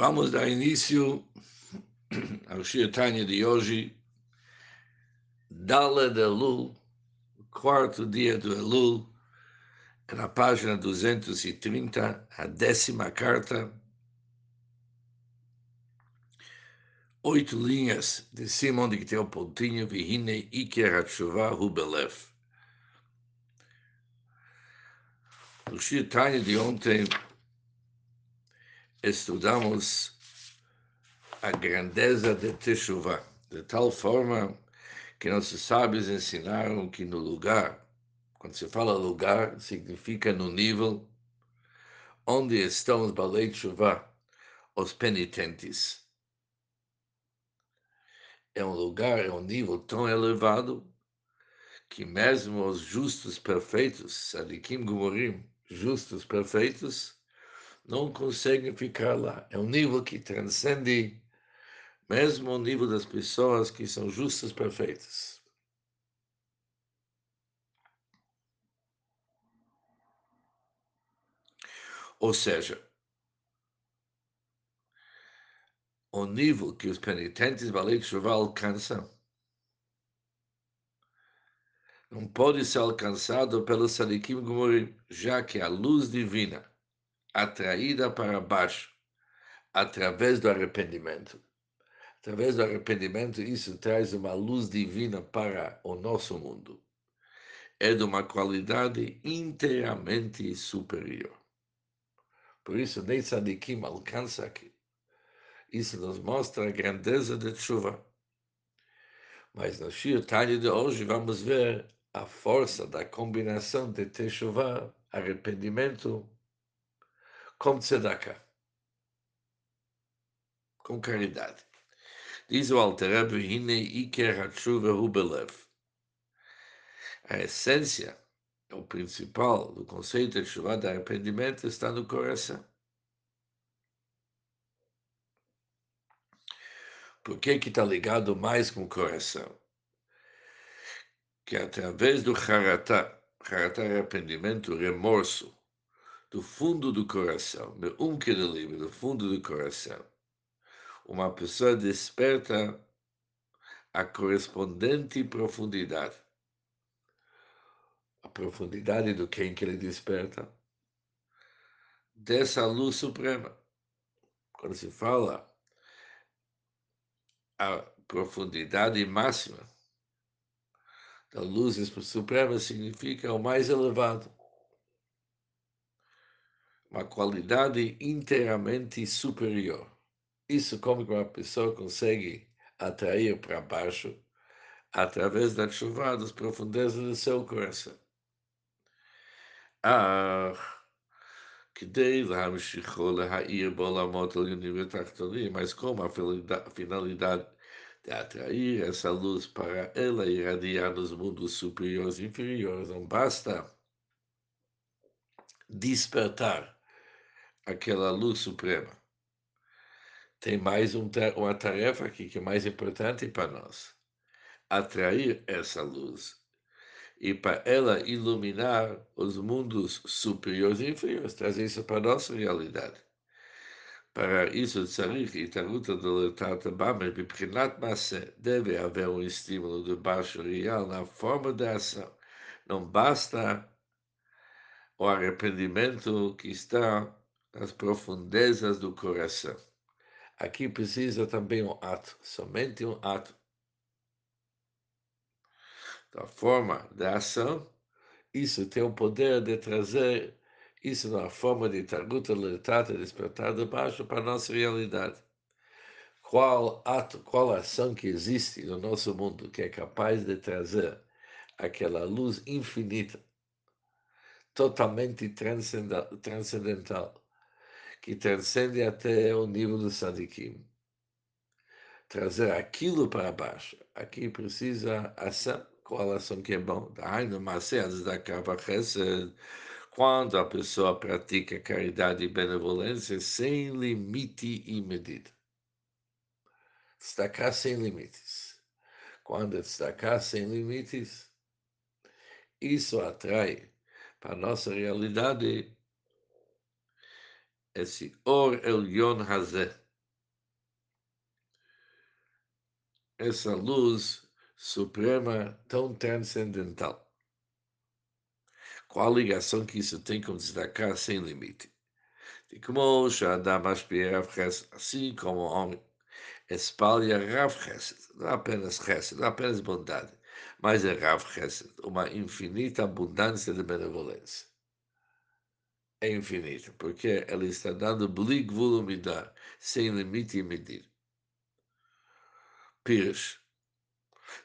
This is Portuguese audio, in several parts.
Vamos dar início ao Shiatanya de hoje, Dala de Elul, quarto dia do Elul, na página 230, a décima carta, oito linhas de cima onde tem o pontinho, Vihine Iker Hatshuva Hubelev. O Shiatanya de ontem estudamos a grandeza de Teshuvah, de tal forma que nossos sábios ensinaram que no lugar, quando se fala lugar, significa no nível onde estão os Balei Teshuvah, os penitentes. É um lugar, é um nível tão elevado que mesmo os justos perfeitos, Sadikim Gumorim, justos perfeitos, não conseguem ficar lá. É um nível que transcende mesmo o nível das pessoas que são justas perfeitas. Ou seja, o nível que os penitentes Balei Shuvah alcançam não pode ser alcançado pelos Sadikim Gumorim, já que a luz divina atraída para baixo através do arrependimento. Através do arrependimento, isso traz uma luz divina para o nosso mundo. É de uma qualidade inteiramente superior. Por isso, nem Sadikim alcança aqui. Isso nos mostra a grandeza de chuva. Mas no Shir Tanya de hoje vamos ver a força da combinação de Teshuvah, arrependimento, com tzedakah, com caridade. Diz o Alter Hine Iker Hatshuva Hubelev. A essência, o principal do conceito de chuva de arrependimento está no coração. Por que que está ligado mais com o coração? Que através do haratá, haratá é arrependimento, remorso, do fundo do coração, meu um livre, do fundo do coração, uma pessoa desperta a correspondente profundidade. A profundidade do quem que ele desperta? Dessa luz suprema. Quando se fala a profundidade máxima da luz suprema, significa o mais elevado uma qualidade inteiramente superior. Isso como que uma pessoa consegue atrair para baixo através da chuva das profundezas do seu coração. Ah, כדי להמשיכו להאיר בעולמות עליונים ותחתונים, mas como a finalidade de atrair essa luz para ela irradiar nos mundos superiores e inferiores, não basta despertar aquela luz suprema. Tem mais um, uma tarefa aqui que é mais importante para nós: atrair essa luz e para ela iluminar os mundos superiores e inferiores, trazer isso para a nossa realidade. Para isso, Tzarik e Taruta Doletata Bamer Biprinat Masse deve haver um estímulo de baixo real na forma da ação. Não basta o arrependimento que está nas profundezas do coração. Aqui precisa também um ato, somente um ato. Da forma da ação, isso tem o poder de trazer isso na forma de targuta letata despertar de baixo para a nossa realidade. Qual ato, qual ação que existe no nosso mundo que é capaz de trazer aquela luz infinita, totalmente transcendental, que transcende até o nível do sadikim. Trazer aquilo para baixo. Aqui precisa ação. Qual ação que é bom? Quando a pessoa pratica caridade e benevolência sem limite e medida. Destacar sem limites. Quando destacar sem limites, isso atrai para a nossa realidade esse Or Elion Hazé, essa luz suprema tão transcendental. Qual a ligação que isso tem com destacar sem limite? De como Shadam assim como o homem espalha Rav Hesed, não é apenas hesed, não é apenas bondade, mas é Rav Hesed, uma infinita abundância de benevolência. É infinita, porque ela está dando blig volumidar, sem limite e medir. Pires.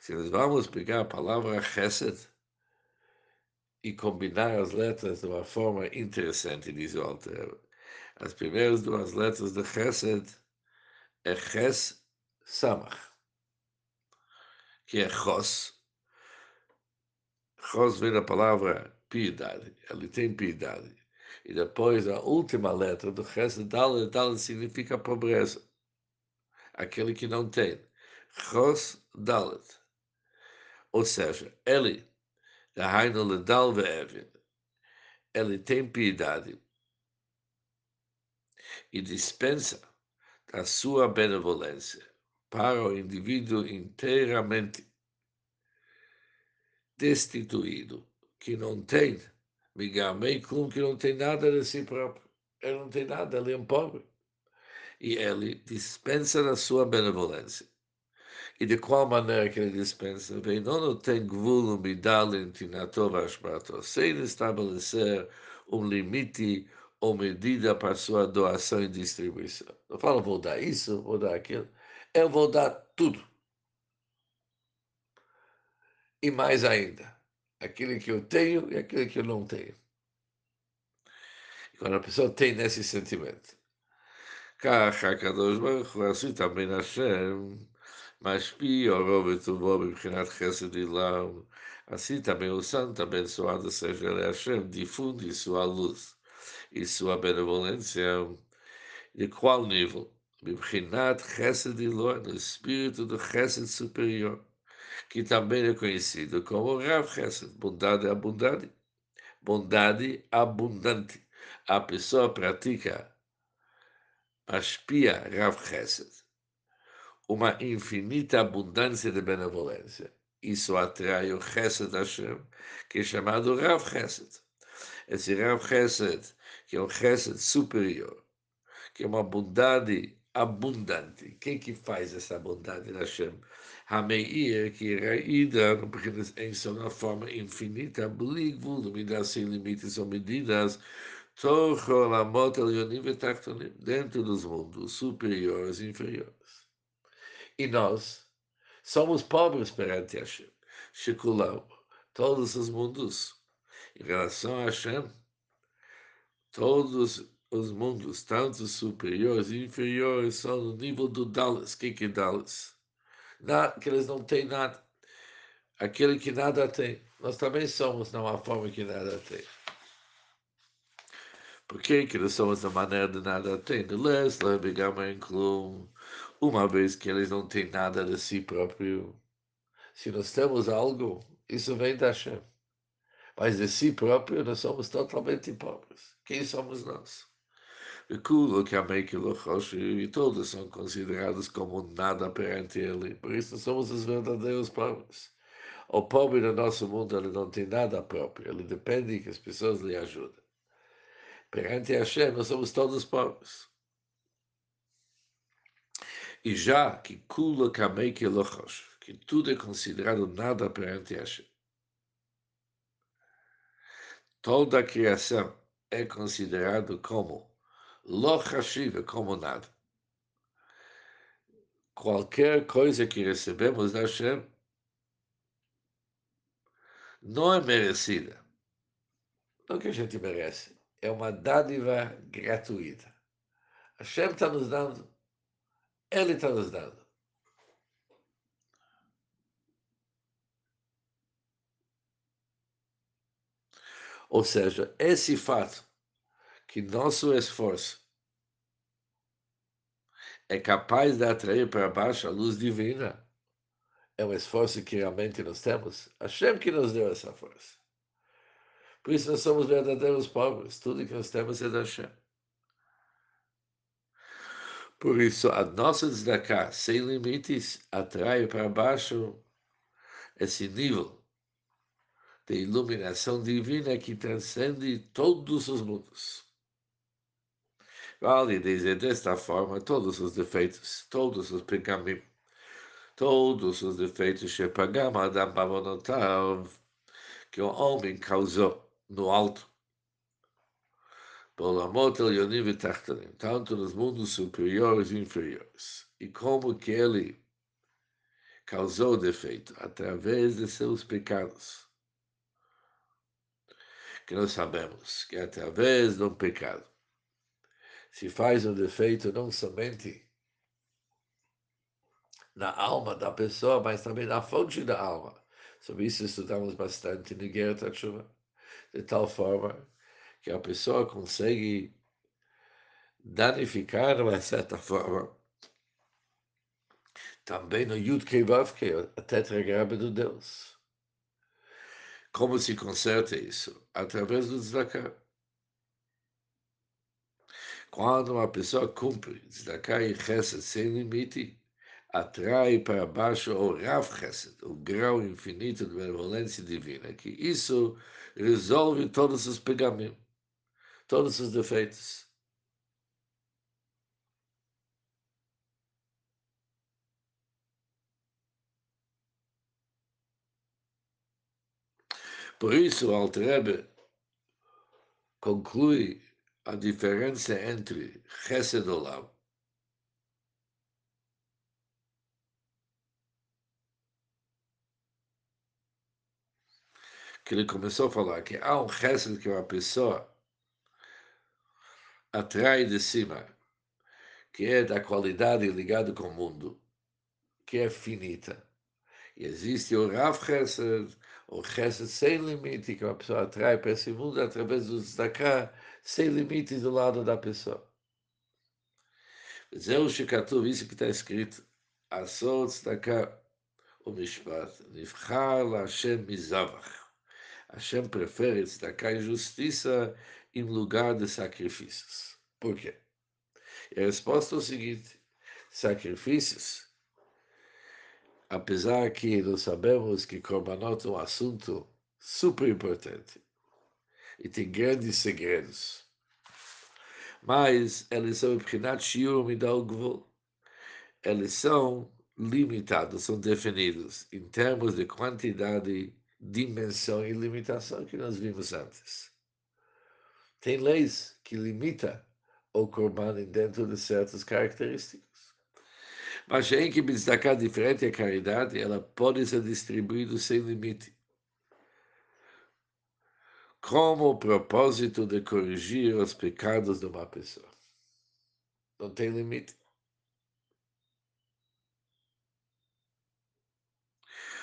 Se nós vamos pegar a palavra Chesed e combinar as letras de uma forma interessante, diz o Alter. As primeiras duas letras de Chesed é Ches Samach, que é Chos. Chos vem da palavra piedade, ele tem piedade. E depois a última letra do Chesed, Dalet, Dalet significa pobreza, aquele que não tem. Chos Dalet. Ou seja, ele, da Heino Ledal Ve'evin, ele tem piedade e dispensa a sua benevolência para o indivíduo inteiramente destituído, que não tem Migamei Klum, que não tem nada de si próprio. Ele não tem nada, ele é um pobre. E ele dispensa da sua benevolência. E de qual maneira que ele dispensa? Bem, não tem gvulo midalin tinatov ashmato, sem estabelecer um limite ou medida para sua doação e distribuição. Não fala, vou dar isso, vou dar aquilo. Eu vou dar tudo. E mais ainda, aquilo que eu tenho e aquilo que eu não tenho. Quando a pessoa tem esse sentimento, כך הקדוש ברוך הוא עשוי תמיד השם, משפיע רוב וטובו מבחינת חסד עילם, assim também o santo abençoado seja ele Hashem, difunde sua luz e sua benevolência. De qual nível? Bibchinat Chesed Ilor, que também é conhecido como Rav Chesed, bondade abundante. Bondade abundante. A pessoa pratica, aspia Rav Chesed, uma infinita abundância de benevolência. Isso atrai o Chesed Hashem, que é chamado Rav Chesed. Esse Rav Chesed que é o Chesed superior, que é uma bondade abundante. Quem que faz essa bondade da Hashem? Hameir, que é ida no em sua forma infinita, bligvul, dominar sem limites ou medidas, dentro dos mundos superiores e inferiores. E nós somos pobres perante Hashem. Shekulam, todos os mundos, em relação a Hashem, Todos os mundos, tanto superiores e inferiores, são no nível do Dallas. O que, é Dallas? Nada, que eles não têm nada. Aquele que nada tem. Nós também somos numa forma que nada tem. Por que, que nós somos da maneira de nada tem? De Lesla, Klum, uma vez que eles não têm nada de si próprio. Se nós temos algo, isso vem da Hashem. Mas de si próprio, nós somos totalmente pobres. Quem somos nós? Kulo, que e todos são considerados como nada perante ele. Por isso somos os verdadeiros pobres. O pobre do nosso mundo ele não tem nada próprio, ele depende que as pessoas lhe ajudem. Perante Hashem, nós somos todos pobres. E já que Kula Kamei que tudo é considerado nada perante Hashem. Toda a criação é considerado como lochashiva, como nada. Qualquer coisa que recebemos da Hashem não é merecida. Não que a gente merece. É uma dádiva gratuita. Hashem está nos dando. Ele está nos dando. Ou seja, esse fato que nosso esforço é capaz de atrair para baixo a luz divina, é um esforço que realmente nós temos. Hashem que nos deu essa força. Por isso nós somos verdadeiros pobres. Tudo que nós temos é da Hashem. Por isso, a nossa tzedakah sem limites atrai para baixo esse nível de iluminação divina que transcende todos os mundos. Vale dizer desta forma todos os defeitos, todos os pecados, todos os defeitos que pagam Adam Bavonotav, que o homem causou no alto, tanto nos mundos superiores e inferiores. E como que ele causou defeito? Através de seus pecados. Que nós sabemos que através de um pecado se faz um defeito não somente na alma da pessoa, mas também na fonte da alma. Sobre isso estudamos bastante no Guerra Chuva, de tal forma que a pessoa consegue danificar, de uma certa forma, também no Yud Kevav, que é a tetragrama do Deus. Como se conserta isso? Através do tzedakah. Quando uma pessoa cumpre e chesed sem limite, atrai para baixo o Rav Chesed, o grau infinito de benevolência divina, que isso resolve todos os pegamentos, todos os defeitos. Por isso, o Altrebe conclui a diferença entre Chesed Olam que ele começou a falar que há um Chesed que uma pessoa atrai de cima, que é da qualidade ligada com o mundo, que é finita. E existe o Rav Chesed, o Chesed sem limite, que uma pessoa atrai para esse mundo através do Tzedakah, sem limite do lado da pessoa. Zeu Shekatuv, isso que está escrito, Asot Tzedakah, o Mishpat, Nivchar Hashem Mizavach. Hashem prefere e justiça em lugar de sacrifícios. Por quê? E a resposta é o seguinte, sacrifícios apesar que nós sabemos que Korbanot é um assunto super importante e tem grandes segredos, mas eles são. Eles são limitados, são definidos em termos de quantidade, dimensão e limitação que nós vimos antes. Tem leis que limitam o Korban dentro de certas características. Mas em que destacar diferente a caridade, ela pode ser distribuída sem limite. Como propósito de corrigir os pecados de uma pessoa. Não tem limite.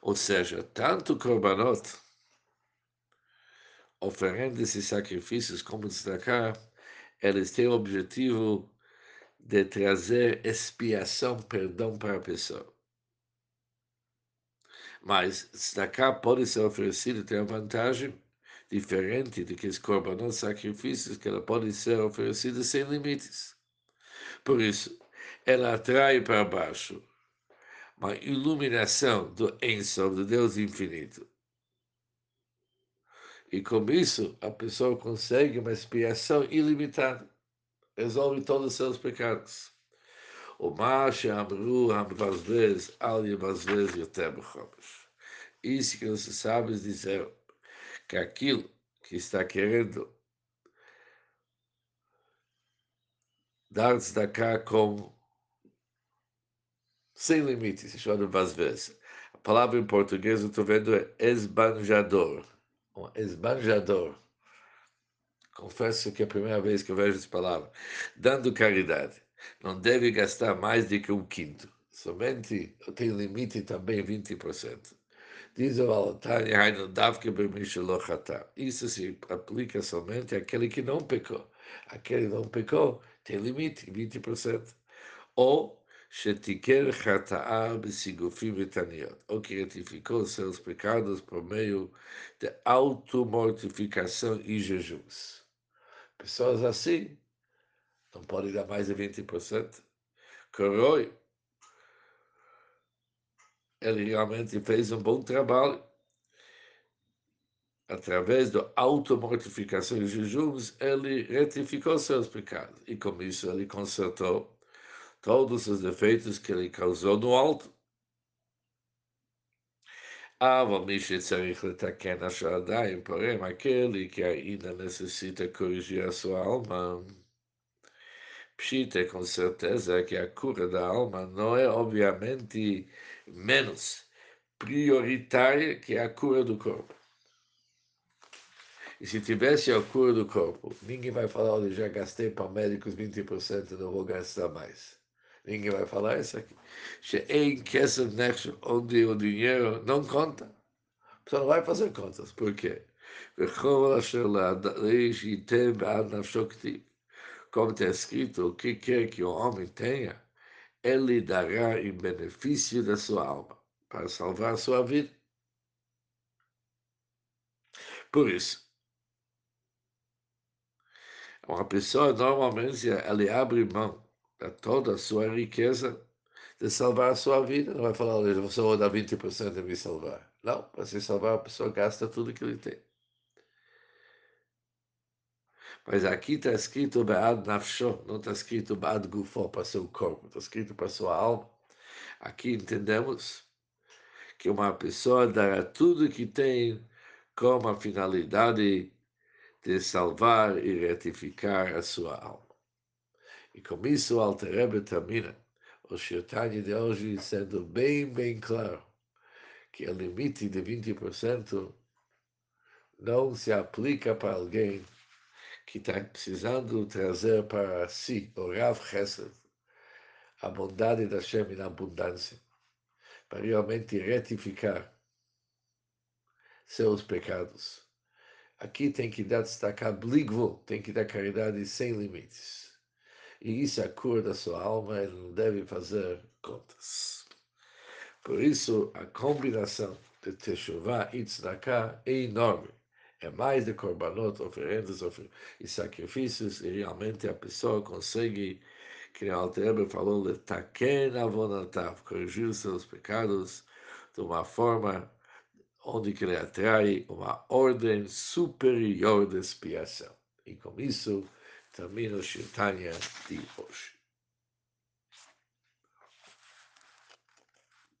Ou seja, tanto korbanot, oferendas e sacrifícios como destacar, eles têm o objetivo de trazer expiação, perdão para a pessoa. Mas tzedakah pode ser oferecido, tem uma vantagem diferente do que os corbanos sacrifícios, que ela pode ser oferecida sem limites. Por isso, ela atrai para baixo uma iluminação do Ensof, do Deus infinito. E com isso, a pessoa consegue uma expiação ilimitada resolve todos os seus pecados. O Masha Amru Amvazvez Al Yavazvez Yotem Chomesh. Isso que você sabe dizer que aquilo que está querendo dar cá como sem limites, se chama Vazvez. A palavra em português eu estou vendo é esbanjador. Um esbanjador confesso que é a primeira vez que eu vejo essa palavra, dando caridade. Não deve gastar mais do que um quinto. Somente eu tenho limite também 20%. Diz o Alatanya, isso se aplica somente àquele que não pecou. Aquele não pecou tem limite, 20%. Ou Shetiker Chata'a Besigufim Betaniot, ou que retificou seus pecados por meio de automortificação e jejuns. Pessoas assim não podem dar mais de 20%. Coroi, ele realmente fez um bom trabalho. Através da automortificação e jejuns, ele retificou seus pecados. E com isso ele consertou todos os defeitos que ele causou no alto. אבל מי שצריך לתקן אשר עדיין פורם aquele que ainda necessita corrigir a sua alma. Pshita, com certeza que a cura da alma não é obviamente menos prioritária que a cura do corpo. E se tivesse a cura do corpo, ninguém vai falar, olha, já gastei para médicos 20%, não vou gastar mais. Ninguém vai falar isso aqui. Em Kesef onde o dinheiro não conta, você não vai fazer contas. Por quê? Como está escrito, o que quer que o homem tenha, ele dará em benefício da sua alma, para salvar a sua vida. Por isso, uma pessoa normalmente ele abre mão de toda a sua riqueza de salvar a sua vida. Não vai falar, olha, você vai dar 20% de me salvar. Não, para se salvar, a pessoa gasta tudo que ele tem. Mas aqui está escrito Be'ad Nafsho, não está escrito Be'ad Gufo, para seu corpo, está escrito para sua alma. Aqui entendemos que uma pessoa dará tudo que tem com a finalidade de salvar e retificar a sua alma. E com isso o Alter Rebbe termina o Shirtani de hoje sendo bem, bem claro que o limite de 20% não se aplica para alguém que está precisando trazer para si, o Rav Chesed, a bondade da Shem na abundância, para realmente retificar seus pecados Aqui tem que dar destacar bligvul, tem que dar caridade sem limites. E isso é a cura da sua alma, ele não deve fazer contas. Por isso, a combinação de Teshuvah e Tzedakah é enorme. É mais de korbanot, oferendas e sacrifícios, e realmente a pessoa consegue, que o Alter falou, letaken avonatav, corrigir seus pecados de uma forma onde que ele atrai uma ordem superior de expiação. E com isso termina o Shirtanya de hoje.